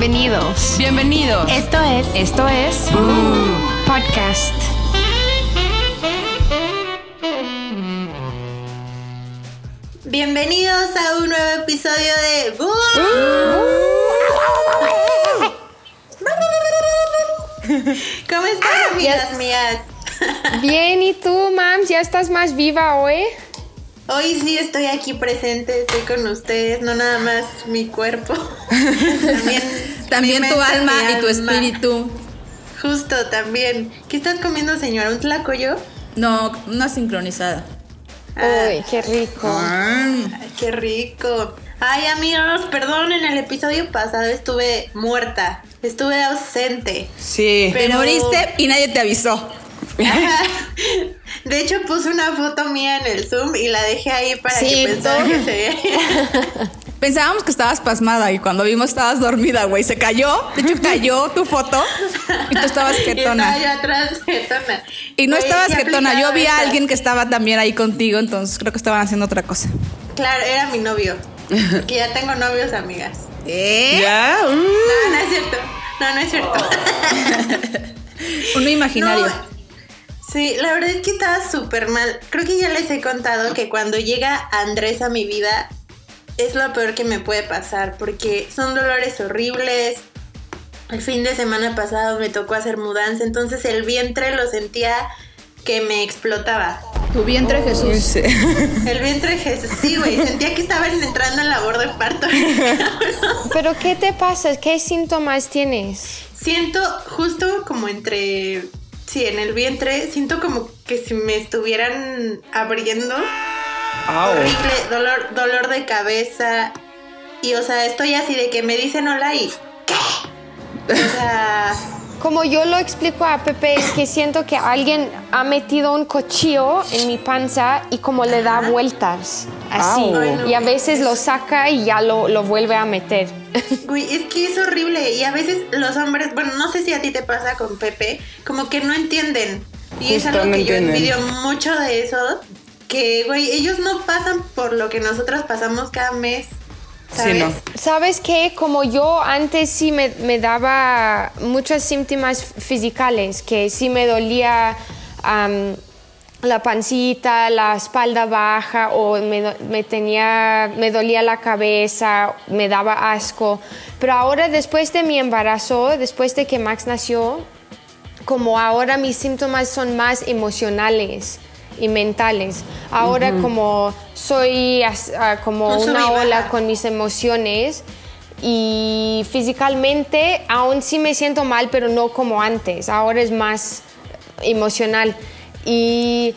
Bienvenidos. Bienvenidos. Esto es. Esto es. Podcast. Bienvenidos a un nuevo episodio de Boom. ¿Cómo están, amigas mías? Bien, ¿y tú, Mams? ¿Ya estás más viva hoy? Hoy sí estoy aquí presente, estoy con ustedes, no nada más mi cuerpo. También, También mi tu mente, alma y tu alma. espíritu. Justo, también. ¿Qué estás comiendo, señora? ¿Un tlacoyo? No, una sincronizada. Ah. Uy, qué rico. Ay, qué rico. Ay, amigos, perdón, en el episodio pasado estuve muerta, estuve ausente. Sí. Te Pero- moriste y nadie te avisó. De hecho, puse una foto mía en el Zoom y la dejé ahí para Sí, que pensaran todo- que se veía. Pensábamos que estabas pasmada y cuando vimos estabas dormida, güey. Se cayó. De hecho, cayó tu foto y tú estabas Y estaba jetona. yo atrás jetona. Y no estabas jetona. Yo vi a alguien que estaba también ahí contigo, entonces creo que estaban haciendo otra cosa. Claro, era mi novio. Que ya tengo novios, amigas. ¿Eh? ¿Ya? Uh. No, no es cierto. No, no es cierto. Uno imaginario. No, Sí, la verdad es que estaba súper mal. Creo que ya les he contado que cuando llega Andrés a mi vida es lo peor que me puede pasar porque son dolores horribles. El fin de semana pasado me tocó hacer mudanza, entonces el vientre lo sentía que me explotaba. Tu vientre, Jesús. Sí. El vientre Jesús, sí, güey, sentía que estaban entrando en labor de parto. ¿Pero qué te pasa? ¿Qué síntomas tienes? Siento justo como entre, sí, en el vientre, siento como que si me estuvieran abriendo. Au. Horrible, dolor, dolor de cabeza. Y o sea, estoy así de que me dicen hola y. ¿Qué? O sea. Como yo lo explico a Pepe, es que siento que alguien ha metido un cuchillo en mi panza y como le da vueltas. Así. Au. Ay, no. Y a veces lo saca y ya lo, lo vuelve a meter. Güey, es que es horrible. Y a veces los hombres, bueno, no sé si a ti te pasa con Pepe, como que no entienden. Y es Justo algo no que yo envidio mucho de eso. Que, güey, ellos no pasan por lo que nosotros pasamos cada mes. ¿Sabes? Sí, no. ¿Sabes qué? Como yo antes sí me, me daba muchos síntomas físicos, que sí me dolía la pancita, la espalda baja, o me, me tenía, me dolía la cabeza, me daba asco. Pero ahora, después de mi embarazo, después de que Max nació, como ahora mis síntomas son más emocionales y mentales. Ahora como soy ah, como Un una ola con mis emociones y físicamente aún sí me siento mal, pero no como antes. Ahora es más emocional. Y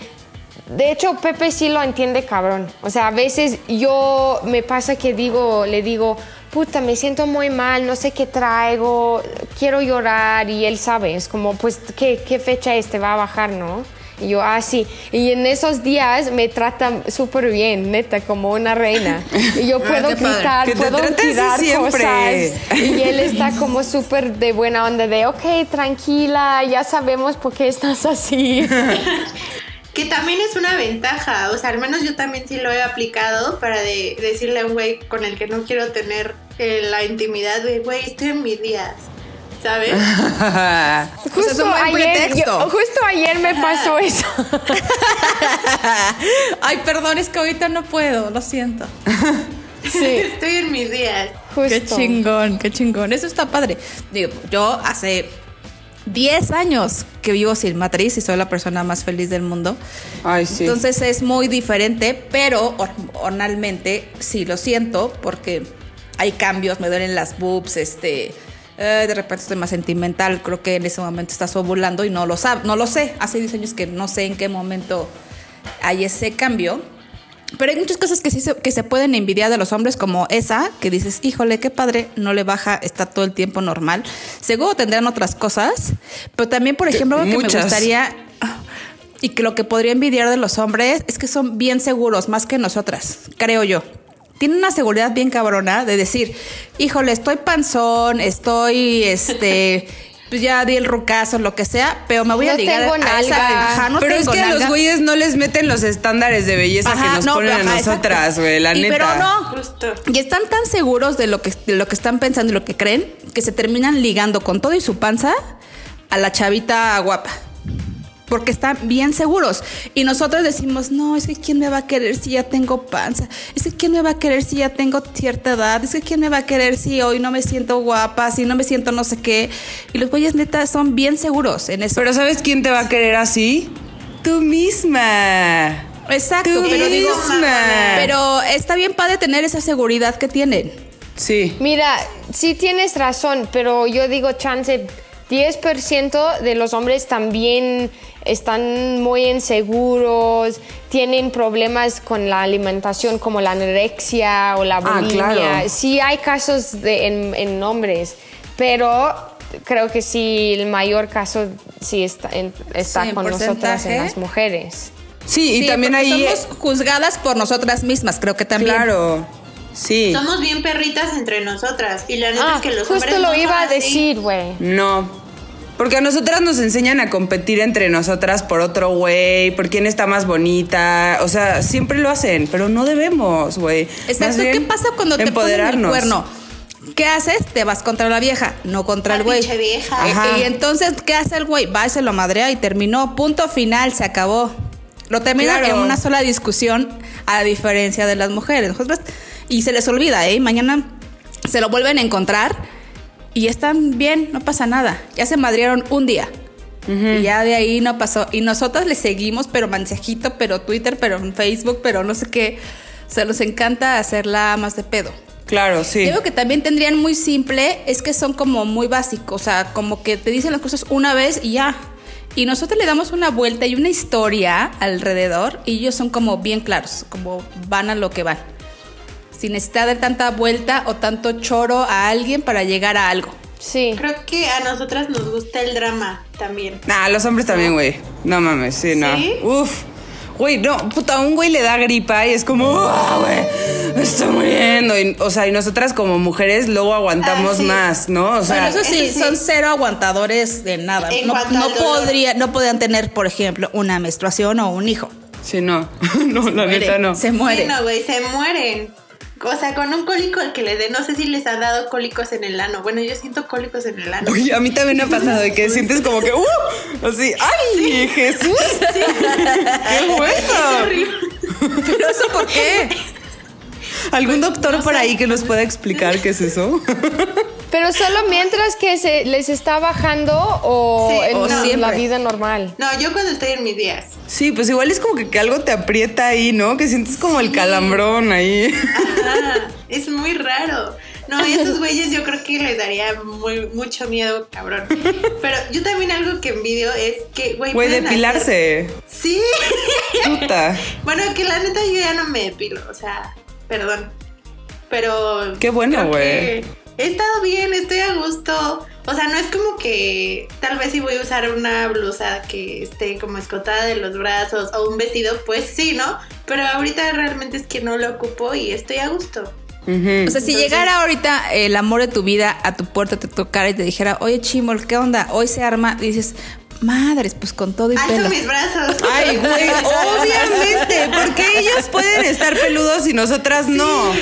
de hecho Pepe sí lo entiende cabrón. O sea, a veces yo me pasa que digo, le digo, puta, me siento muy mal, no sé qué traigo, quiero llorar y él sabe, es como, pues, ¿qué, qué fecha es? Te va a bajar, ¿no? Y yo, ah, sí. Y en esos días me tratan súper bien, neta, como una reina. Y yo Ah, puedo gritar, Que puedo tirar cosas. Y él está como súper de buena onda, de, ok, tranquila, ya sabemos por qué estás así. Que también es una ventaja, o sea, al menos yo también sí lo he aplicado para de- decirle a un güey con el que no quiero tener eh, la intimidad de, güey, estoy en mis días, ¿sabes? Pues es un buen ayer, pretexto. yo- justo ayer me pasó eso. Ay, perdón, es que ahorita no puedo, lo siento. Sí, estoy en mis días. justo. Qué chingón, qué chingón. Eso está padre. Digo, yo hace 10 años que vivo sin matriz y soy la persona más feliz del mundo. Ay, sí. Entonces es muy diferente, pero hor- hormonalmente sí lo siento porque hay cambios, me duelen las boobs, este, eh, de repente estoy más sentimental, creo que en ese momento estás ovulando y no lo sab no lo sé. Hace 10 años que no sé en qué momento hay ese cambio. Pero hay muchas cosas que sí se, que se pueden envidiar de los hombres, como esa, que dices, híjole, qué padre, no le baja, está todo el tiempo normal. Seguro tendrán otras cosas, pero también, por ejemplo, algo que me gustaría y que lo que podría envidiar de los hombres es que son bien seguros, más que nosotras, creo yo. Tienen una seguridad bien cabrona de decir, híjole, estoy panzón, estoy, este, pues ya di el rucazo, lo que sea, pero me voy a ligar tengo a esa- nalga. ajá, no pero es que a los güeyes no les meten los estándares de belleza que nos no, ponen a nosotras, güey, la Y neta. Pero no, Justo. y están tan seguros de lo que de lo que están pensando y lo que creen que se terminan ligando con todo y su panza a la chavita guapa. Porque están bien seguros. Y nosotros decimos, no, es que quién me va a querer si ya tengo panza. Es que quién me va a querer si ya tengo cierta edad. Es que quién me va a querer si hoy no me siento guapa, si no me siento no sé qué. Y los güeyes neta son bien seguros en eso. Pero ¿sabes quién te va a querer así? Tú misma. Exacto, Tú pero digo, pero está bien padre tener esa seguridad que tienen. Sí. Mira, sí tienes razón, pero yo digo chance, 10% de los hombres también están muy inseguros, tienen problemas con la alimentación como la anorexia o la Ah, bulimia. claro. Sí hay casos de, en, en hombres, pero creo que sí el mayor caso sí está, en- está Sí, con nosotras en las mujeres. Sí, y Sí, también ahí. somos juzgadas por nosotras mismas, creo que también. Claro. Sí. Somos bien perritas entre nosotras. Y la neta Ah, es que los justo hombres lo no iba a decir, güey. No. Porque a nosotras nos enseñan a competir entre nosotras por otro güey, por quién está más bonita. O sea, siempre lo hacen, pero no debemos, güey. Exacto. ¿Qué pasa cuando te ponen el empoderarnos. cuerno? ¿Qué haces? Te vas contra la vieja, no contra La el güey. pinche vieja. Y- Ajá. Y, entonces, ¿qué hace el güey? Va y se lo madrea y terminó. Punto final, se acabó. Lo termina Claro. en una sola discusión, a diferencia de las mujeres. Nosotras, y se les olvida, ¿eh? Mañana se lo vuelven a encontrar y están bien, no pasa nada. Ya se madrearon un día. Y ya de ahí no pasó. Y nosotras le seguimos, pero mensajito, pero Twitter, pero en Facebook, pero no sé qué. Se nos encanta hacerla más de pedo. Claro, sí. Digo que también tendrían muy simple, es que son como muy básicos, o sea, como que te dicen las cosas una vez y ya. Y nosotros le damos una vuelta y una historia alrededor y ellos son como bien claros, como van a lo que van. Sin necesidad de tanta vuelta o tanto choro a alguien para llegar a algo. Sí. Creo que a nosotras nos gusta el drama también. Nah, los hombres también, güey. No mames, sí, no. ¿Sí? Uf. Güey, no, puta, a un güey le da gripa y es como, ah, güey, me estoy muriendo. Y, o sea, y nosotras como mujeres luego aguantamos Ah, sí. más, ¿no? O sea, Bueno, eso sí, eso sí. son cero aguantadores de nada. En No, no podría, no podrían tener, por ejemplo, una menstruación o un hijo. sí, no. no, la Muere, neta no. Se muere. Sí, no, güey, se mueren. O sea, con un cólico el que le dé, no sé si les ha dado cólicos en el ano. Bueno, yo siento cólicos en el ano. Uy, a mí también me ha pasado de que sientes como que, ¡uh! Así, ¡ay, Jesús! ¡Qué bueno! ¿Pero eso por qué? ¿Algún doctor por ahí que nos pueda explicar qué es eso? Pero solo mientras que se les está bajando o Sí, en o la siempre. vida normal. No, yo cuando estoy en mis días. Sí, pues igual es como que, que algo te aprieta ahí, ¿no? Que sientes como el calambrón ahí. Ajá, es muy raro. No, y esos güeyes yo creo que les daría muy, mucho miedo, cabrón. Pero yo también algo que envidio es que, güey, Güey, depilarse. hacer- Sí. Puta. Bueno, que la neta yo ya no me depilo, o sea, perdón. Pero. Qué bueno, güey. He estado bien, estoy a gusto. O sea, no es como que tal vez si voy a usar una blusa que esté como escotada de los brazos o un vestido, pues sí, ¿no? Pero ahorita realmente es que no lo ocupo y estoy a gusto. O sea, si Entonces- llegara ahorita el amor de tu vida a tu puerta, te tocara y te dijera, oye, Chimol, ¿qué onda? Hoy se arma. Y dices, madres, pues con todo y Alzo pelo. mis brazos. Ay, güey, obviamente, porque ellos pueden estar peludos y nosotras no.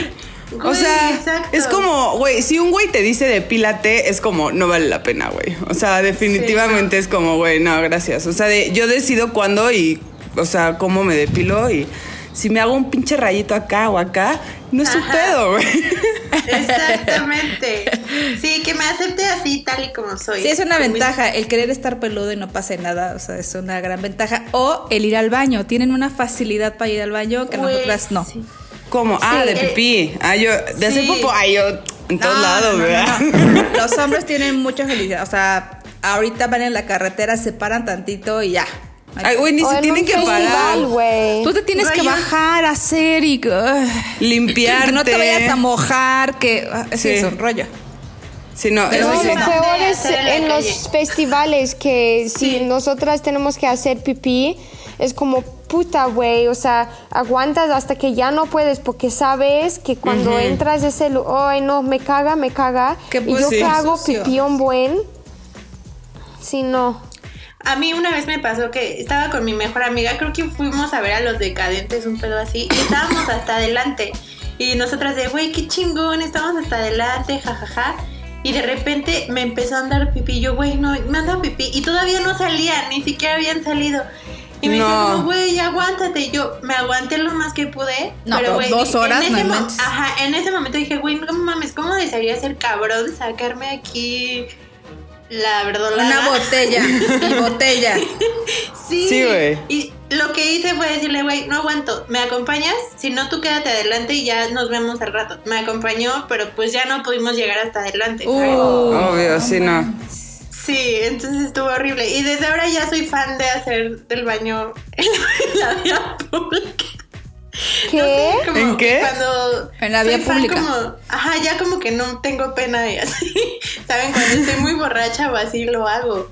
O sea, exacto. es como, güey, si un güey te dice depílate, es como, no vale la pena, güey. O sea, definitivamente es como, güey, no, gracias. O sea, de- yo decido cuándo y, o sea, cómo me depilo y si me hago un pinche rayito acá o acá, no es su Ajá. pedo, güey. Exactamente. Sí, que me acepte así tal y como soy. Sí, es una ventaja. El querer estar peludo y no pase nada, o sea, es una gran ventaja. O el ir al baño. Tienen una facilidad para ir al baño que Güey, nosotras no. sí. ¿Cómo? Ah, de eh, pipí. Ah, yo, de hacer sí. popó, ay, yo en todos No, lados, no, ¿verdad? no. Los hombres tienen mucha felicidad. O sea, ahorita van en la carretera, se paran tantito y ya. Ay, güey, ni O se en tienen que parar. Tú te tienes que bajar, hacer y. Limpiarte. que no te vayas a mojar, que. ah, Sí. Es un rollo. Sí, no, Pero eso sí. lo sí. peor es en los festivales que si Sí. nosotras tenemos que hacer pipí, es como puta, güey, o sea, aguantas hasta que ya no puedes porque sabes que cuando entras ese lugar, ay no, me caga, me caga. Qué y yo pues, que hago un buen, sí, no. A mí una vez me pasó que estaba con mi mejor amiga, creo que fuimos a ver a los decadentes, un pedo así, y estábamos hasta adelante. Y nosotras de, güey, qué chingón, estamos hasta adelante, jajaja. Y de repente me empezó a andar pipí. Yo, güey, no, me anda pipí. Y todavía no salía, ni siquiera habían salido. Y me No. dice, güey, aguántate. Y yo me aguanté lo más que pude. No, pero güey, dos horas, en ese no. Ajá, en ese momento dije, güey, no mames, ¿cómo desearía ser cabrón sacarme aquí la verdolada? Una botella y botella. Sí. Sí, güey. Y lo que hice fue decirle, güey, no aguanto, ¿me acompañas? Si no, tú quédate adelante y ya nos vemos al rato. Me acompañó, pero pues ya no pudimos llegar hasta adelante. Uh, Obvio, sí, no. Sí, entonces estuvo horrible. Y desde ahora ya soy fan de hacer del baño en la, vía pública. ¿Qué? Como ¿En qué? Cuando En la soy vía fan pública. como- ajá, ya como que no tengo pena y así. ¿Saben? Cuando estoy muy borracha o así lo hago.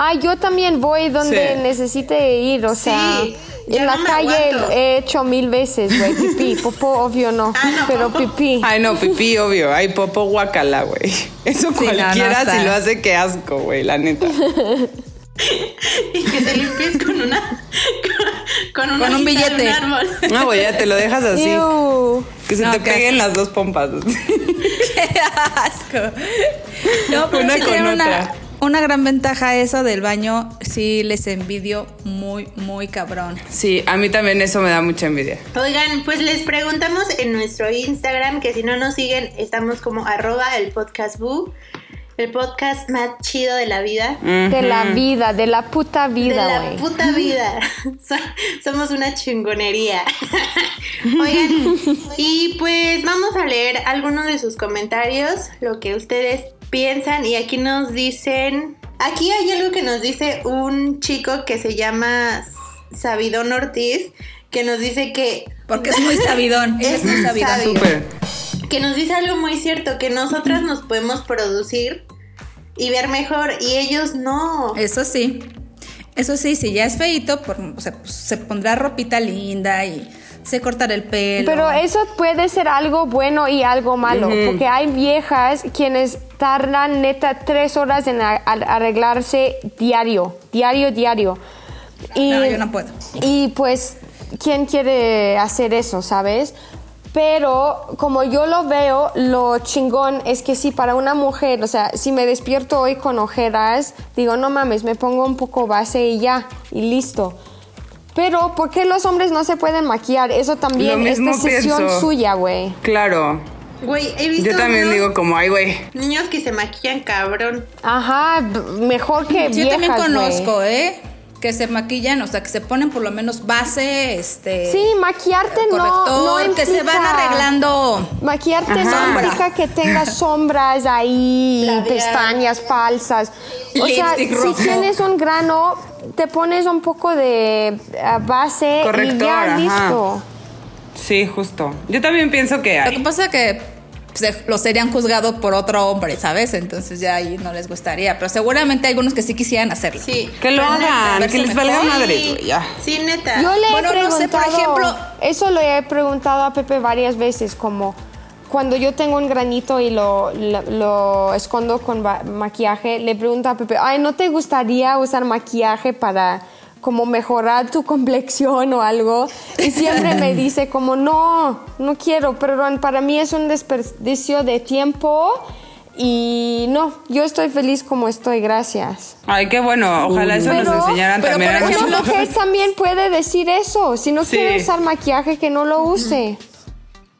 Ah, yo también voy donde Sí. necesite ir, o Sí, sea, ya en la no calle aguanto. he hecho mil veces, güey, pipí, popó, obvio no, Ah, no, pero popó. pipí. Ay, no, pipí, obvio. Ay, popo guacala, güey. Eso no, no, cualquiera si lo hace, qué asco, güey, la neta. Y que te limpies con una. Con, una Con un de billete. árbol. No, güey, ya te lo dejas así. Que se No, te peguen las dos pompas. ¡Qué asco! No, pero Una sí con una, otra. Una gran ventaja eso del baño. Sí, les envidio muy, muy cabrón. Sí, a mí también eso me da mucha envidia. Oigan, pues les preguntamos en nuestro Instagram que si no nos siguen, estamos como arroba el podcast boo, el podcast más chido de la vida. De la vida, de la puta De vida, la güey. puta vida. So- Somos una chingonería. Oigan, y pues vamos a leer algunos de sus comentarios, lo que ustedes piensan. Y aquí nos dicen. Aquí hay algo que nos dice un chico que se llama Sabidón Ortiz, que nos dice que. Porque es muy sabidón. Él es muy sabidón. que nos dice algo muy cierto, que nosotras nos podemos producir y ver mejor, y ellos no. Eso sí. Eso sí, si ya es feito, por, o sea, pues, se pondrá ropita linda y se cortará el pelo. Pero eso puede ser algo bueno y algo malo, porque hay viejas quienes tardan neta tres horas en arreglarse diario, diario, diario. Y, No, yo no puedo. Y pues, ¿quién quiere hacer eso, sabes? Pero como yo lo veo, lo chingón es que si para una mujer, o sea, si me despierto hoy con ojeras, digo, no mames, me pongo un poco base y ya, y listo. Pero, ¿por qué los hombres no se pueden maquillar? Eso también es decisión pienso. suya, güey. Claro. Güey, he visto Yo también digo como, ay, güey. niños que se maquillan cabrón. Ajá, mejor que yo también viejas, conozco, ¿eh? Que se maquillan, o sea, que se ponen por lo menos base, este... Sí, maquillarte no, corrector, no que se van arreglando. Maquillarte no Ajá. implica que tengas sombras ahí, pestañas falsas. O sea, si tienes un grano, te pones un poco de eh, base Corrector, y ya ajá. listo. Sí, justo. Yo también pienso que Lo que hay. pasa es que se- lo serían juzgados por otro hombre, ¿sabes? Entonces ya ahí no les gustaría. Pero seguramente hay algunos que sí quisieran hacerlo. Sí. Que lo hagan, neta, que les valga madre, Sí, ya. sí, neta. Yo le Bueno, he no sé, por preguntado, ejemplo- eso le he preguntado a Pepe varias veces, como cuando yo tengo un granito y lo, lo, lo escondo con maquillaje, le pregunto a Pepe, ay, ¿no te gustaría usar maquillaje para como mejorar tu complexión o algo? Y siempre me dice como, no, no quiero, perdón, para mí es un desperdicio de tiempo y no, yo estoy feliz como estoy, gracias. Ay, qué bueno. Ojalá eso nos enseñaran pero también por a Una mujer también puede decir eso. Si no Sí. quiere usar maquillaje, que no lo use.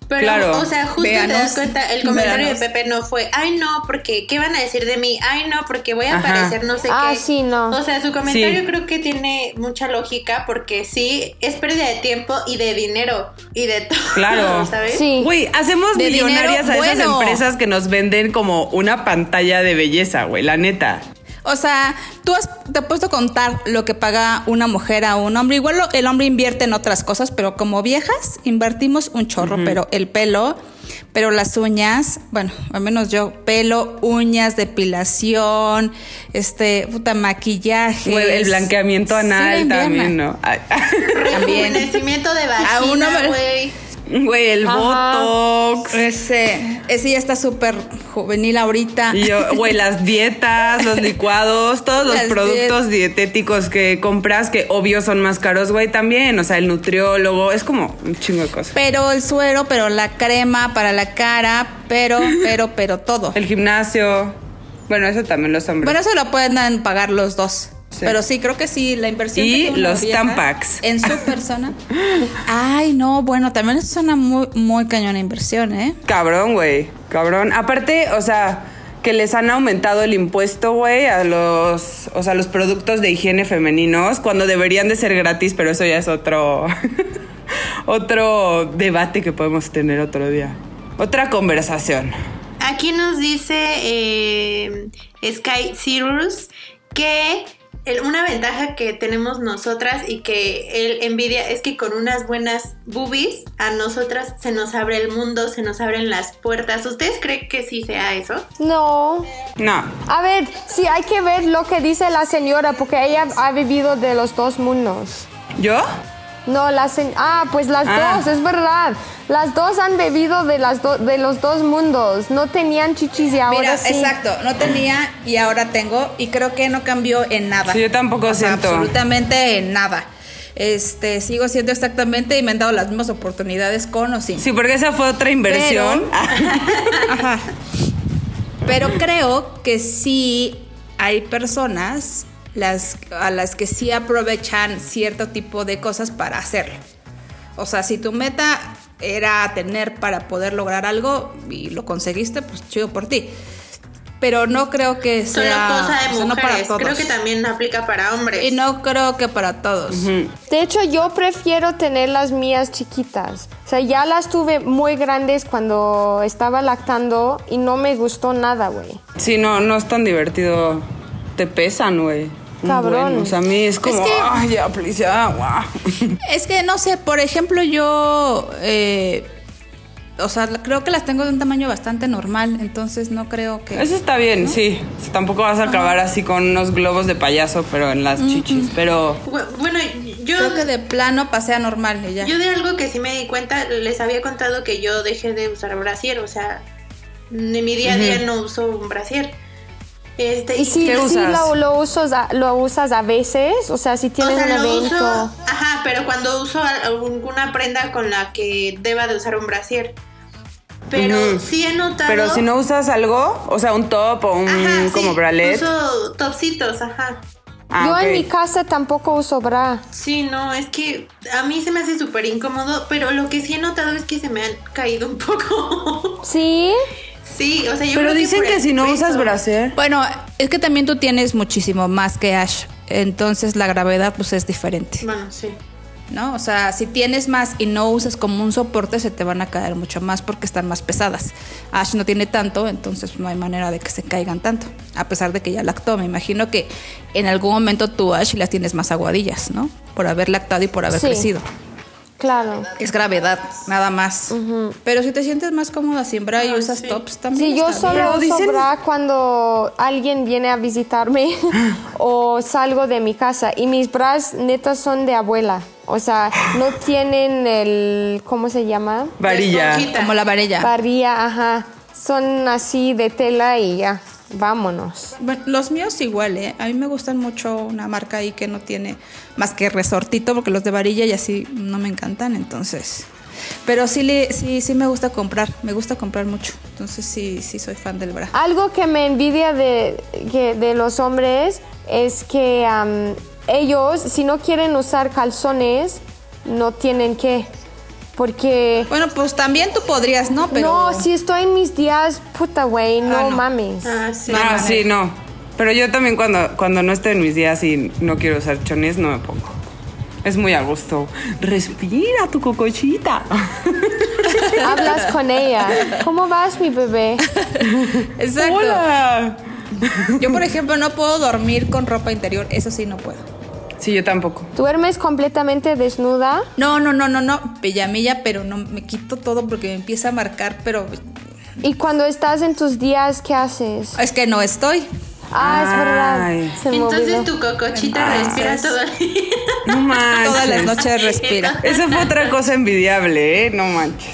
Pero, Claro. o sea, justo te das cuenta, el comentario Véanos. de Pepe no fue, ay no, porque, ¿qué van a decir de mí? Ay no, porque voy a Ajá. aparecer no sé Ah, qué. sí, no. O sea, su comentario Sí. creo que tiene mucha lógica porque sí, es pérdida de tiempo y de dinero y de todo. Claro. ¿Sabes? Sí. Güey, hacemos De millonarias dinero, a esas bueno. empresas que nos venden como una pantalla de belleza, güey, la neta. O sea, tú has, te has puesto a contar lo que paga una mujer a un hombre. Igual lo- el hombre invierte en otras cosas, pero como viejas invertimos un chorro, pero el pelo, pero las uñas, bueno, al menos yo, pelo, uñas, depilación, este, puta, maquillaje. Güey, el blanqueamiento anal también, ¿no? Ay. También. Rejuvenecimiento de vagina, güey. Güey, el Ajá. botox. Ese, ese ya está súper juvenil ahorita. Y yo, güey, las dietas, los licuados, todos los Las productos dietéticos que compras, que obvio son más caros, güey, también. O sea, el nutriólogo, es como un chingo de cosas. Pero el suero, pero la crema para la cara, pero, pero, pero todo. El gimnasio. Bueno, eso también los hombres. Bueno, eso lo pueden pagar los dos. Sí. Pero sí, creo que sí, la inversión. Y que los Tampax. En su persona. Ay, no, bueno, también es una muy, muy cañona inversión, ¿eh? Cabrón, güey. Cabrón. Aparte, o sea, que les han aumentado el impuesto, güey, a los, o sea, los productos de higiene femeninos, cuando deberían de ser gratis, pero eso ya es otro, otro debate que podemos tener otro día. Otra conversación. Aquí nos dice eh, Sky Cirrus que una ventaja que tenemos nosotras y que él envidia es que con unas buenas boobies a nosotras se nos abre el mundo, se nos abren las puertas. ¿Ustedes creen que sí sea eso? No. No. A ver, sí hay que ver lo que dice la señora, porque ella ha vivido de los dos mundos. ¿Yo? No, la Ah, pues las Ah. dos, es verdad. Las dos han bebido de, las do- de los dos mundos. No tenían chichis y ahora Mira, sí. exacto, no tenía y ahora tengo y creo que no cambió en nada. Sí, yo tampoco O sea, siento. absolutamente en nada. Este, sigo siendo exactamente y me han dado las mismas oportunidades con o sin. Sí, porque esa fue otra inversión. Ajá. Pero creo que sí hay personas las, a las que sí aprovechan cierto tipo de cosas para hacerlo. O sea, si tu meta era tener para poder lograr algo y lo conseguiste, pues chido por ti. Pero no creo que Solo sea cosa o de sea, no para mujeres. todos. Creo que también aplica para hombres. Y no creo que para todos. De hecho, yo prefiero tener las mías chiquitas. O sea, ya las tuve muy grandes cuando estaba lactando y no me gustó nada, güey. Sí, no, no es tan divertido. Te pesan, güey. Cabrón. buen. O sea, a mí es como, que- ay, ya, please, ya, guau. Es que no sé, por ejemplo, yo. eh, o sea, creo que las tengo de un tamaño bastante normal, entonces no creo que. Eso está bien, sí. O sea, tampoco vas a acabar así con unos globos de payaso, pero en las chichis. Pero Bu- Bueno, yo, Creo que de plano pasea normal y ya. yo de algo que sí me di cuenta, les había contado que yo dejé de usar brasier, o sea, en mi día a día no uso un brasier. Este, Y si, ¿Qué si usas? lo, lo, usas a, lo usas a veces, o sea, si tienes o sea, un lo evento. uso, ajá, pero cuando uso alguna prenda con la que deba de usar un brasier. Pero Ujú. sí he notado. Pero si no usas algo, o sea, un top o un Ajá, sí, como bralet. Uso topsitos, ajá. Ah, yo ok. en mi casa tampoco uso bra. Sí, no, es que a mí se me hace súper incómodo, pero lo que sí he notado es que se me han caído un poco. ¿Sí? sí, o sea, yo Pero creo dicen que, si no peso. usas bracer. Bueno, es que también tú tienes muchísimo más que Ash, entonces la gravedad pues es diferente, Bueno, sí. ¿no? O sea, si tienes más y no usas como un soporte, se te van a caer mucho más porque están más pesadas. Ash no tiene tanto, entonces no hay manera de que se caigan tanto, a pesar de que ya lactó. Me imagino que en algún momento tú, Ash, las tienes más aguadillas, ¿no? Por haber lactado y por haber Sí. crecido. Claro. Es gravedad, nada más. Pero si te sientes más cómoda sin bra y usas sí. tops también. Sí, yo solo uso dicen- bra cuando alguien viene a visitarme o salgo de mi casa. Y mis bras netas son de abuela. O sea, no tienen el. ¿Cómo se llama? Varilla. Como la varilla. Varilla, ajá. Son así de tela y ya. Vámonos. Bueno, los míos igual, ¿eh? A mí me gustan mucho una marca ahí que no tiene más que resortito, porque los de varilla y así no me encantan, entonces. Pero sí, le, sí, sí me gusta comprar, me gusta comprar mucho. Entonces sí, sí soy fan del bra. Algo que me envidia de, que- de los hombres es que ellos, si no quieren usar calzones, no tienen que. Porque. Bueno, pues también tú podrías, ¿no? Pero No, si estoy en mis días, puta güey, no, Ah, no. mames. Ah, sí. No ah, sí, no. Pero yo también cuando, cuando no estoy en mis días y no quiero usar chones, no me pongo. Es muy a gusto. Respira tu cocochita. Hablas con ella. ¿Cómo vas, mi bebé? Exacto. Hola. Yo, por ejemplo, no puedo dormir con ropa interior, eso sí no puedo. Sí, yo tampoco. ¿Duermes completamente desnuda? No, no, no, no, no, pijamilla, pero no me quito todo porque me empieza a marcar, pero ¿Y cuando estás en tus días, qué haces? es que no estoy. Ah, es verdad. Ay. Se me Entonces tu cocochita respira todo el día. No manches. Todas las noches respira. Esa fue otra cosa envidiable, ¿eh? No manches.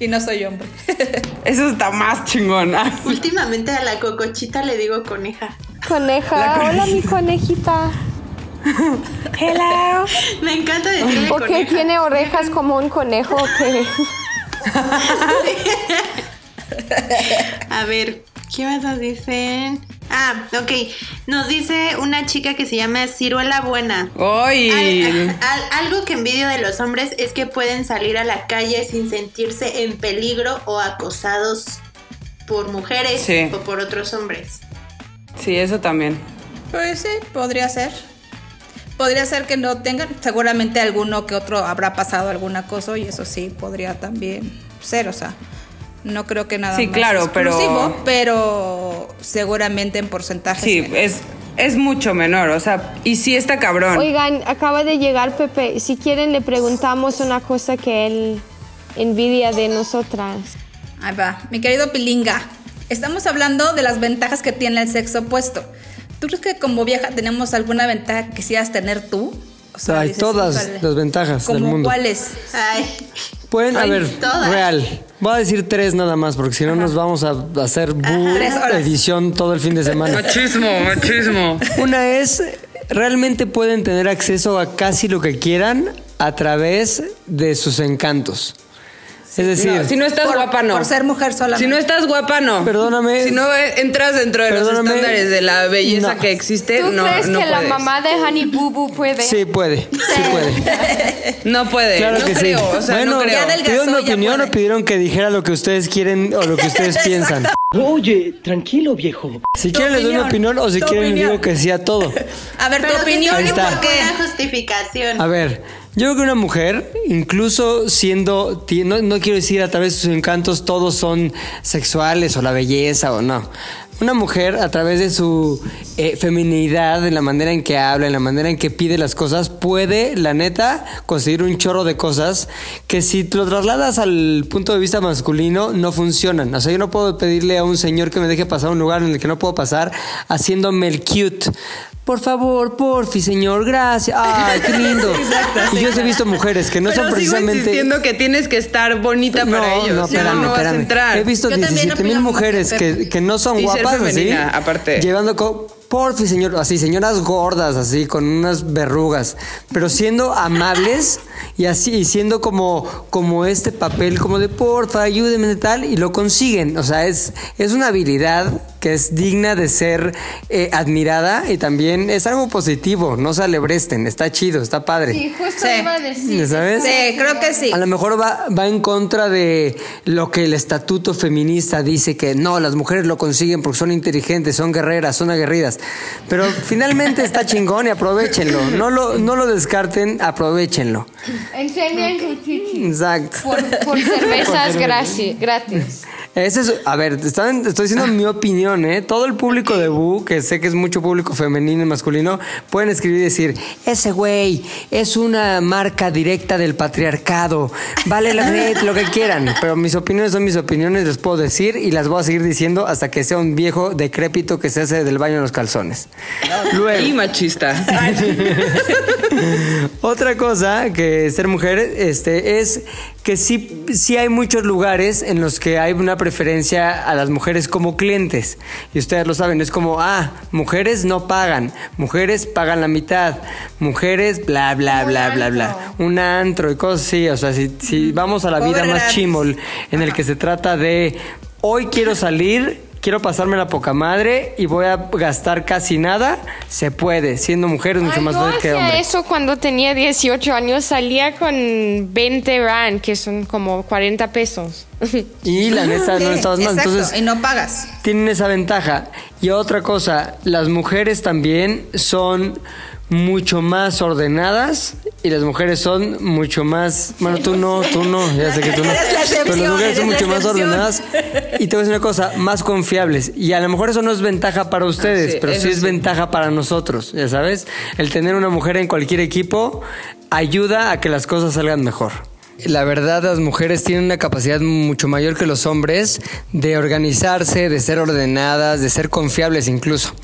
Y no soy hombre. Eso está más chingona. Últimamente a la cocochita le digo coneja. Coneja, hola mi conejita. Hello. Me encanta decirle ¿Por qué tiene orejas como un conejo? que A ver, ¿qué más nos dicen? Ah, ok. Nos dice una chica que se llama Ciruela Buena. Al- al- algo que envidio de los hombres es que pueden salir a la calle sin sentirse en peligro o acosados por mujeres Sí. o por otros hombres. Sí, eso también. Pues sí, podría ser. Podría ser que no tengan, seguramente alguno que otro habrá pasado algún acoso y eso sí podría también ser, o sea, no creo que nada Sí, más claro, pero- exclusivo, pero seguramente en porcentajes. Sí, menos. es, es mucho menor, o sea, y sí está cabrón. Oigan, acaba de llegar Pepe. Si quieren le preguntamos una cosa que él envidia de nosotras. Ahí va, mi querido Pilinga. Estamos hablando de las ventajas que tiene el sexo opuesto. ¿Tú crees que como vieja tenemos alguna ventaja que quisieras tener tú? O Hay todas las ventajas del ¿como mundo. cuáles? Ay, Pueden, a Ay, ver, todas. real. Voy a decir tres nada más, porque si no nos vamos a hacer horas. edición todo el fin de semana. Machismo, machismo. Una es, realmente pueden tener acceso a casi lo que quieran a través de sus encantos. Es decir, No, si no estás Por- guapa, no. Por ser mujer solamente. Si no estás guapa, no. Perdóname. Si no entras dentro de Perdóname. los estándares de la belleza No. que existe, ¿Tú no, crees no que la puedes. mamá de Honey Boo Boo puede? sí puede, sí puede. No puede. Claro no que creo, sí. o sea, bueno, no creo. ¿pidieron mi opinión puede. o pidieron que dijera lo que ustedes quieren o lo que ustedes piensan? Oye, tranquilo, viejo. Si Tu quieren les doy mi opinión, opinión o si tu quieren les digo opinión. que sí a todo. A ver, pero tu opinión y está. por qué. Una justificación. A ver, yo creo que una mujer, incluso siendo, no, no quiero decir a través de sus encantos todos son sexuales o la belleza o no. Una mujer a través de su eh, feminidad, en la manera en que habla, en la manera en que pide las cosas, puede, la neta, conseguir un chorro de cosas que si lo trasladas al punto de vista masculino no funcionan. O sea, yo no puedo pedirle a un señor que me deje pasar a un lugar en el que no puedo pasar haciéndome el cute. Por favor, porfi, señor, gracias. Ay, qué lindo. y yo he visto mujeres que no Pero son sigo precisamente. insistiendo que tienes que estar bonita para ellos. No, si no, espérame, no vas a espérame. entrar. He visto Yo también 17 mil mujeres que, que no son Y guapas, así. femenina, aparte. Llevando, co- porfi, señor, así, señoras gordas, así, con unas verrugas, pero siendo amables y así, y siendo como, como este papel, como de porfa, ayúdenme, tal, y lo consiguen. O sea, es, es una habilidad que es digna de ser eh, admirada y también es algo positivo. No se alebresten, está chido, está padre. Sí, justo Sí. iba a decir. ¿Sabes? Sí, creo que sí. A lo mejor va, va en contra de lo que el estatuto feminista dice que no, las mujeres lo consiguen porque son inteligentes, son guerreras, son aguerridas. Pero finalmente está chingón y aprovechenlo. No lo, no lo descarten, aprovechenlo. Enseñen su chichi. Exacto. Por, por cervezas gratis. Ese es, a ver, están- estoy diciendo mi opinión, ¿eh? Todo el público de Bu, que sé que es mucho público femenino y masculino, pueden escribir y decir, ese güey es una marca directa del patriarcado, vale la red, lo que quieran, pero mis opiniones son mis opiniones, les puedo decir y las voy a seguir diciendo hasta que sea un viejo decrépito que se hace del baño en los calzones. Luego, Y machista. otra cosa que ser mujer este, es que sí, sí hay muchos lugares en los que hay una preferencia a las mujeres como clientes. Y ustedes lo saben, es como, ah, mujeres no pagan, mujeres pagan la mitad, mujeres bla, bla, bla, bla, bla. Un antro y cosas así. O sea, si, si vamos a la vida más chimol, en el que se trata de, hoy quiero salir. Quiero pasarme la poca madre y voy a gastar casi nada. Se puede, siendo mujer es mucho Ay, más fácil que hombre. eso cuando tenía 18 años. Salía con 20 rand, que son como 40 pesos. Y la neta no estabas mal. exacto, Entonces, y no pagas. tienen esa ventaja. Y otra cosa, las mujeres también son mucho más ordenadas y las mujeres son mucho más. Bueno, tú no, tú no, ya sé que tú no. Pero las mujeres son mucho más ordenadas y te voy a decir una cosa, más confiables. Y a lo mejor eso no es ventaja para ustedes, Ah, sí, pero sí es sí. ventaja para nosotros, ya sabes. El tener una mujer en cualquier equipo ayuda a que las cosas salgan mejor. la verdad las mujeres tienen una capacidad mucho mayor que los hombres de organizarse, de ser ordenadas, de ser confiables incluso.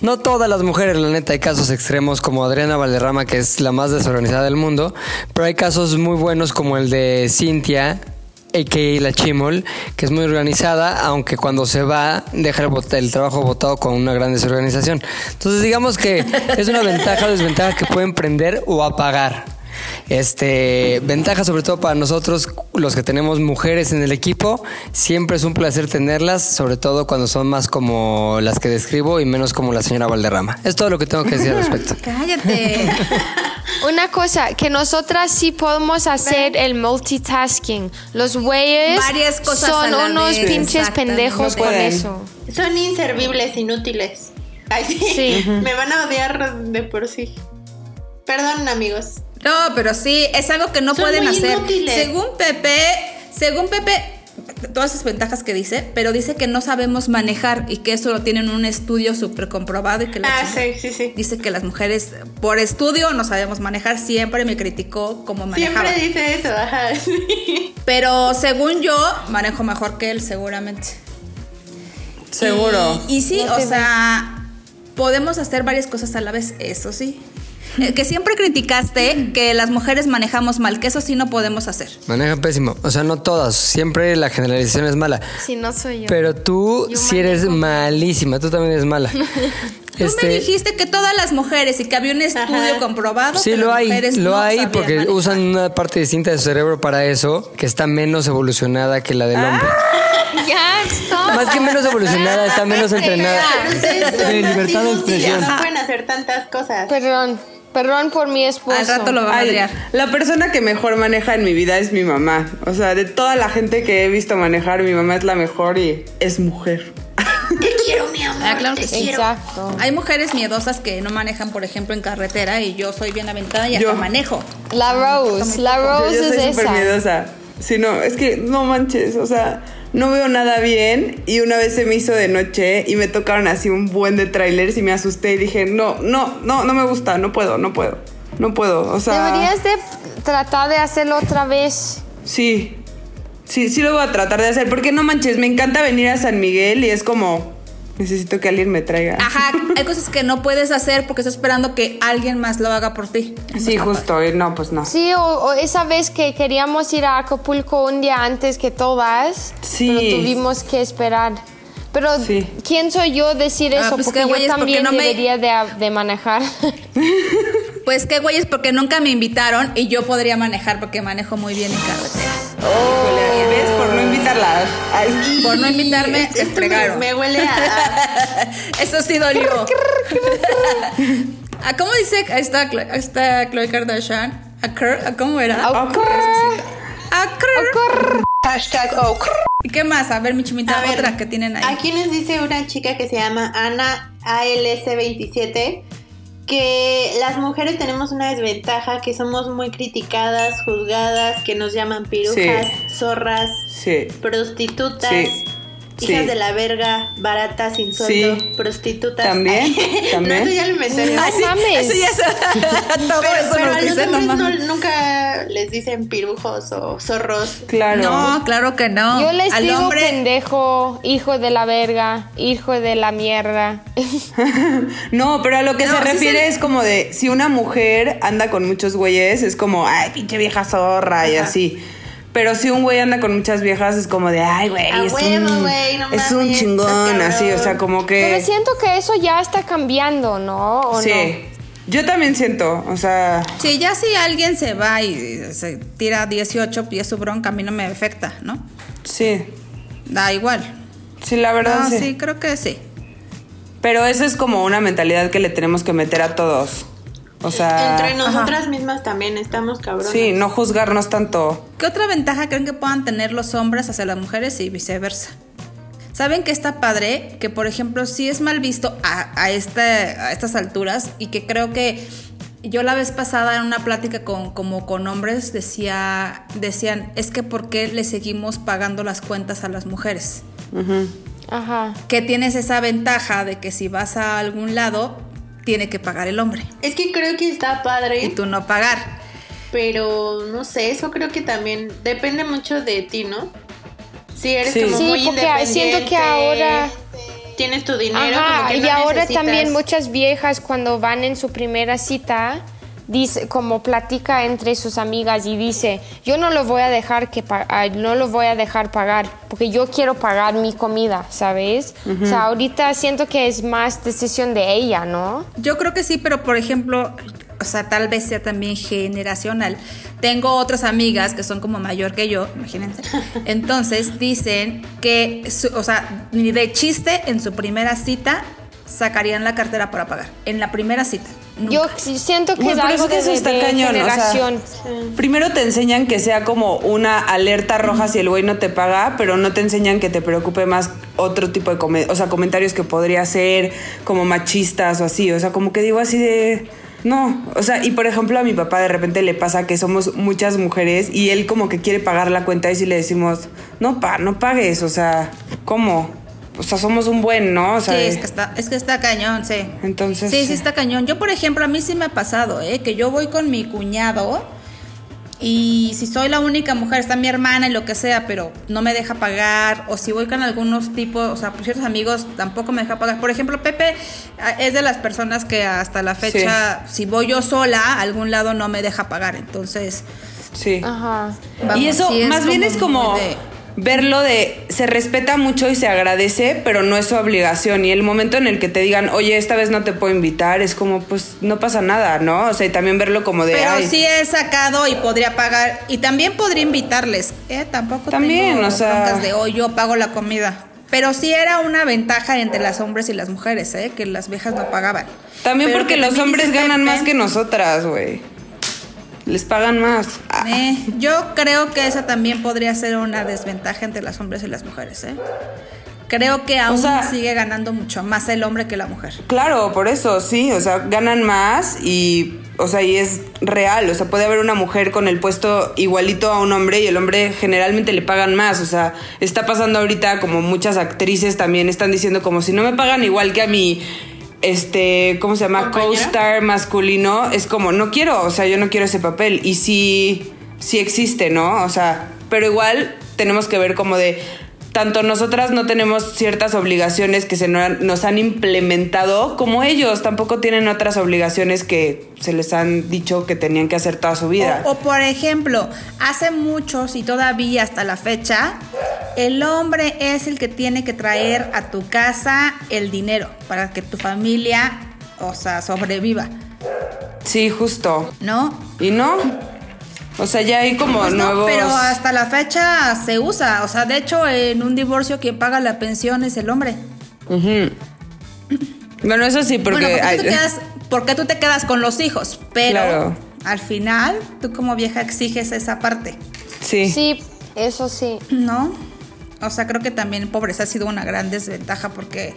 No todas las mujeres, la neta, hay casos extremos como Adriana Valderrama, que es la más desorganizada del mundo, pero hay casos muy buenos como el de Cintia, a.k.a. la Chimol, que es muy organizada, aunque cuando se va deja el, el trabajo botado con una gran desorganización. Entonces digamos que es una ventaja o desventaja que pueden prender o apagar. Este, ventaja sobre todo para nosotros, los que tenemos mujeres en el equipo, siempre es un placer tenerlas, sobre todo cuando son más como las que describo y menos como la señora Valderrama. Es todo lo que tengo que decir al respecto. Cállate. Una cosa, que nosotras sí podemos hacer el multitasking. Los güeyes son unos vez, pinches pendejos No con eso. Son inservibles, inútiles. Ay, sí. Sí. Me van a odiar de por sí. Perdón, amigos. No, pero sí, es algo que no Son pueden muy hacer. inútiles. Según Pepe, según Pepe, todas esas ventajas que dice, pero dice que no sabemos manejar y que eso lo tienen en un estudio súper comprobado y que Ah, sí, sí, sí. Dice que las mujeres por estudio no sabemos manejar, siempre me criticó cómo manejaba. Siempre dice eso, ajá. sí. Pero según yo, manejo mejor que él, seguramente. Seguro. Y, y sí, o sea, podemos hacer varias cosas a la vez, eso sí. Eh, que siempre criticaste que las mujeres manejamos mal, que eso sí no podemos hacer. Maneja pésimo. O sea, no todas. Siempre la generalización es mala. Si no soy yo. Pero tú Yo sí eres malísima. Tú también eres mala. Tú me dijiste que todas las mujeres y que había un estudio Ajá. comprobado. Sí, que lo las hay, mujeres lo no hay porque manejar. usan una parte distinta de su cerebro para eso, que está menos evolucionada que la del hombre. Ya, stop. Más que menos evolucionada, está menos entrenada. Libertad de expresión. No pueden hacer tantas cosas. Perdón, perdón por mi esposo. Al rato lo van a odiar. la persona que mejor maneja en mi vida es mi mamá. O sea, de toda la gente que he visto manejar, mi mamá es la mejor y es mujer. Te quiero, mi amor. Ah, claro que te sí. quiero. Exacto. Hay mujeres miedosas que no manejan, por ejemplo, en carretera y yo soy bien aventada y hasta Yo. manejo. La Rose, la Yo, Rose yo soy es súper esa. miedosa. Sí, no, es que no manches, o sea, no veo nada bien y una vez se me hizo de noche y me tocaron así un buen de trailers y me asusté y dije, no, no, no, no me gusta, no puedo, no puedo, no puedo, o sea... Deberías de tratar de hacerlo otra vez. Sí, sí, sí lo voy a tratar de hacer porque no manches, me encanta venir a San Miguel y es como, necesito que alguien me traiga. Ajá, hay cosas que no puedes hacer porque estás esperando que alguien más lo haga por ti. Sí, justo, y no, pues no. Sí, o, o esa vez que queríamos ir a Acapulco un día antes que todas, Sí. pero tuvimos que esperar. Pero Sí. ¿quién soy yo decir Ah, eso? pues porque yo güeyes, porque también no me- debería de, de manejar. Pues qué güeyes, porque nunca me invitaron y yo podría manejar porque manejo muy bien en carretera. Híjole, ¿Ves? Por no invitarla. Ay, Por no invitarme, se me, fregaron. me huele a. Eso sí dolió. Ah, ¿Cómo dice? Ahí está Chloe Kardashian. Occur, ¿ah, ¿Cómo era? Occur. ¿Y qué más? A ver, mi chimita, A ver, otra que tienen ahí. Aquí les dice una chica que se llama Ana ALS27 que las mujeres tenemos una desventaja, que somos muy criticadas, juzgadas, que nos llaman pirujas, zorras, sí. prostitutas, Sí, hijas sí. de la verga, baratas, sin sueldo, Sí. prostitutas. También, también. no, eso ya lo inventé. No Ah, sí, mames. Eso ya es. Todo Pero, eso pero nos a los no hombres no- nunca les dicen pirujos o zorros. Claro. No, claro que no. Yo les Al digo hombre, pendejo, hijo de la verga, hijo de la mierda. No, pero a lo que No, se sí refiere es como de si una mujer anda con muchos güeyes, es como, ay, pinche vieja zorra y así. Pero si un güey anda con muchas viejas, es como de, ay, güey, es, huevo, un, no es un chingón, así, o sea, como Pero que. siento que eso ya está cambiando, ¿no? ¿O sí. no? Yo también siento, o sea, Sí, ya si alguien se va y se tira 18 pies su bronca, a mí no me afecta, ¿no? sí. Da igual. Sí, la verdad No, sí. sí, creo que sí. Pero eso es como una mentalidad que le tenemos que meter a todos. O sea, Entre nosotras mismas también estamos cabronas. sí, no juzgarnos tanto. ¿Qué otra ventaja creen que puedan tener los hombres hacia las mujeres y viceversa? ¿Saben que está padre? Que, por ejemplo, sí es mal visto a, a, este- a estas alturas y que creo que yo la vez pasada en una plática con, como con hombres decía, decían, es que ¿por qué le seguimos pagando las cuentas a las mujeres? Ajá. Que tienes esa ventaja de que si vas a algún lado, tiene que pagar el hombre Es que creo que está y padre, tú no pagar. pero no sé, eso creo que también depende mucho de ti, ¿no? Si eres Sí. como Sí, muy porque independiente, siento que ahora- tienes tu dinero, Ajá, como que y no ahora necesitas- también muchas viejas cuando van en su primera cita, dice, como platica entre sus amigas y dice, yo no lo voy a dejar que no lo voy a dejar pagar, porque yo quiero pagar mi comida, ¿sabes? O sea, ahorita siento que es más decisión de ella, ¿no? Yo creo que sí, pero por ejemplo, o sea, tal vez sea también generacional. Tengo otras amigas que son como mayor que yo, imagínense. Entonces dicen que, su- o sea, ni de chiste en su primera cita sacarían la cartera para pagar. En la primera cita. Yo siento que es pero algo es que de, eso está de cañón, o sea, generación. Primero te enseñan que sea como una alerta roja si el güey no te paga, pero no te enseñan que te preocupe más otro tipo de come- o sea, comentarios que podría ser como machistas o así. O sea, como que digo así de. No, o sea, y por ejemplo a mi papá de repente le pasa que somos muchas mujeres y él como que quiere pagar la cuenta y si le decimos, no, pa, no pagues, o sea, ¿cómo? O sea, somos un buen, ¿no? O sea, Sí, es que está, es que está cañón, sí. Entonces, Sí, sí. está cañón. Yo, por ejemplo, a mí sí me ha pasado, ¿eh? Que yo voy con mi cuñado y si soy la única mujer, está mi hermana y lo que sea, pero no me deja pagar. O si voy con algunos tipos, o sea, por ciertos amigos, tampoco me deja pagar. Por ejemplo, Pepe ah, es de las personas que hasta la fecha, si voy yo sola, a algún lado no me deja pagar. Entonces, sí. Ajá. vamos, y eso sí es más bien es como de- verlo de se respeta mucho y se agradece, pero no es su obligación. Y el momento en el que te digan, oye, esta vez no te puedo invitar, es como, pues no pasa nada, ¿no? O sea, y también verlo como de, Pero ay, sí he sacado y podría pagar. Y también podría invitarles. ¿eh? Tampoco También, tengo o sea- de hoy yo pago la comida. Pero sí era una ventaja entre las hombres y las mujeres, ¿eh? Que las viejas no pagaban. también Pero porque que los también hombres ganan más que nosotras, güey. Les pagan más. Eh, yo creo que esa también podría ser una desventaja entre las hombres y las mujeres, ¿eh? Creo que aún sea- sigue ganando mucho más el hombre que la mujer. Claro, por eso, sí, o sea, ganan más y, o sea, y es real, o sea, puede haber una mujer con el puesto igualito a un hombre y el hombre generalmente le pagan más, o sea, está pasando ahorita como muchas actrices también están diciendo como si no me pagan igual que a mi, este, ¿cómo se llama? Co-star masculino, es como, no quiero, o sea, yo no quiero ese papel y sí, sí existe, ¿no? O sea, pero igual tenemos que ver como de tanto nosotras no tenemos ciertas obligaciones que se no- nos han implementado como ellos tampoco tienen otras obligaciones que se les han dicho que tenían que hacer toda su vida. O, o, por ejemplo, hace muchos y todavía hasta la fecha, el hombre es el que tiene que traer a tu casa el dinero para que tu familia, o sea, sobreviva, Sí, justo. ¿no? ¿Y no? O sea, ya hay como Pues no, nuevos pero hasta la fecha se usa, o sea, de hecho en un divorcio quien paga la pensión es el hombre. Ujú. Bueno, eso sí, porque bueno, porque, ay, tú te quedas, porque tú te quedas con los hijos, pero Claro. al final tú como vieja exiges esa parte. sí. Sí, eso sí. ¿No? O sea, creo que también pobreza ha sido una gran desventaja porque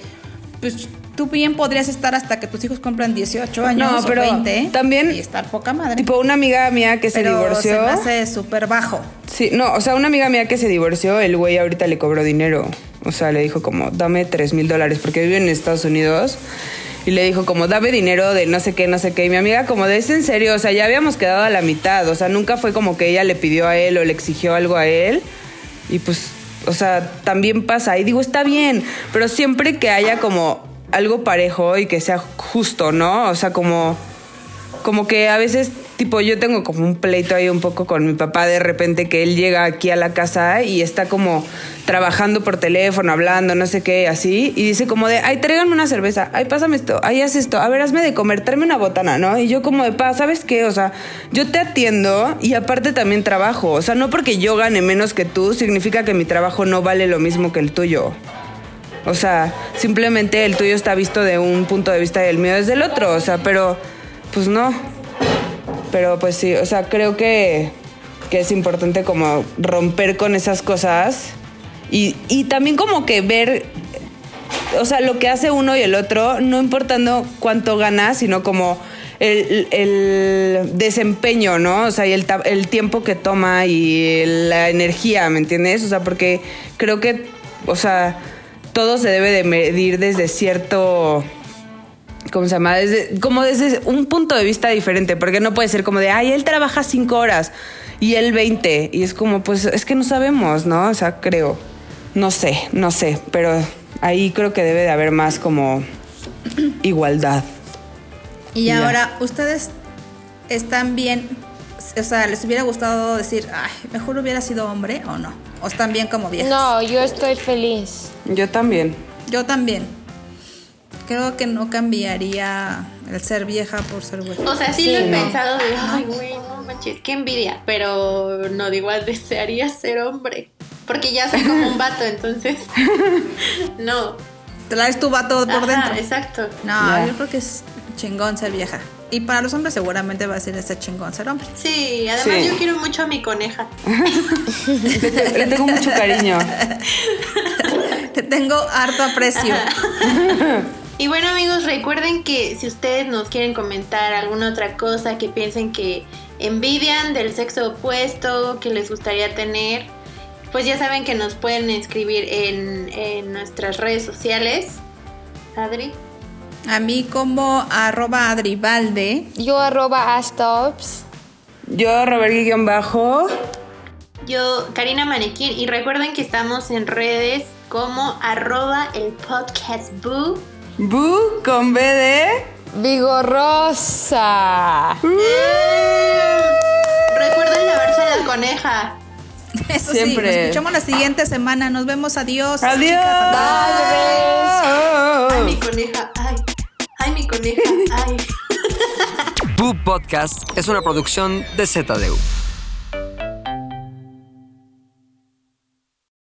pues tú bien podrías estar hasta que tus hijos cumplan 18 años No, pero o 20 también, y estar poca madre. Tipo una amiga mía que se pero divorció. se me hace súper bajo. Sí, no, o sea, una amiga mía que se divorció, el güey ahorita le cobró dinero. O sea, le dijo como, dame 3 mil dólares, porque vive en Estados Unidos. Y le dijo como, dame dinero de no sé qué, no sé qué. Y mi amiga como, de es en serio, o sea, ya habíamos quedado a la mitad. O sea, nunca fue como que ella le pidió a él o le exigió algo a él. Y pues, o sea, también pasa. Y digo, está bien, pero siempre que haya como algo parejo y que sea justo, ¿no? O sea, como como que a veces, tipo, yo tengo como un pleito ahí un poco con mi papá de repente que él llega aquí a la casa y está como trabajando por teléfono, hablando, no sé qué, así, y dice como de, ay, tráiganme una cerveza, ay, pásame esto, ay, haz esto, a ver, hazme de comer, tráeme una botana, ¿no? Y yo como de, pa, ¿sabes qué? O sea, yo te atiendo y aparte también trabajo, o sea, no porque yo gane menos que tú, significa que mi trabajo no vale lo mismo que el tuyo. O sea, simplemente el tuyo está visto de un punto de vista y el mío desde el otro. O sea, pero, pues no. Pero pues sí, o sea, creo que, que es importante como romper con esas cosas. Y, y también como que ver, o sea, lo que hace uno y el otro, no importando cuánto gana, sino como el, el desempeño, ¿no? O sea, y el, el tiempo que toma y la energía, ¿me entiendes? O sea, porque creo que, o sea, todo se debe de medir desde cierto ¿cómo se llama? Desde, como desde un punto de vista diferente, porque no puede ser como de, ay, él trabaja cinco horas y él 20. Y es como, pues es que no sabemos, ¿no? O sea, creo. No sé, no sé, pero ahí creo que debe de haber más como igualdad. Y Ya. ahora, ¿ustedes están bien? O sea, ¿les hubiera gustado decir, ay, mejor hubiera sido hombre o no? ¿O están bien como viejas? No, yo estoy feliz. Yo también. Yo también. Creo que no cambiaría el ser vieja por ser güey. O sea, sí, Sí, lo he no. pensado de, ay, güey, no manches, qué envidia. Pero no, de igual desearía ser hombre. Porque ya soy como un vato, entonces. no. Traes tu vato por Ajá, dentro. exacto. No, yo creo que es chingón ser vieja. Y para los hombres seguramente va a ser ese chingón ser hombre. Sí, además Sí. yo quiero mucho a mi coneja. Le tengo mucho cariño. Te tengo harto aprecio. Y bueno amigos, recuerden que si ustedes nos quieren comentar alguna otra cosa que piensen que envidian del sexo opuesto, que les gustaría tener, pues ya saben que nos pueden escribir en, en nuestras redes sociales. Adri. A mí como arroba adribalde. Yo arroba ashtops. Yo, Robert Guión Bajo. Yo, Karina Manequín, y recuerden que estamos en redes como arroba el podcast boo. Bu con B de. Vigorosa. Recuerden lavarse la coneja. Eso Siempre. sí, nos escuchamos la siguiente semana. Nos vemos. Adiós. Adiós. chicas. Ay, mi coneja, ay. Ay, mi coneja, ay. Boo Podcast es una producción de ZDU.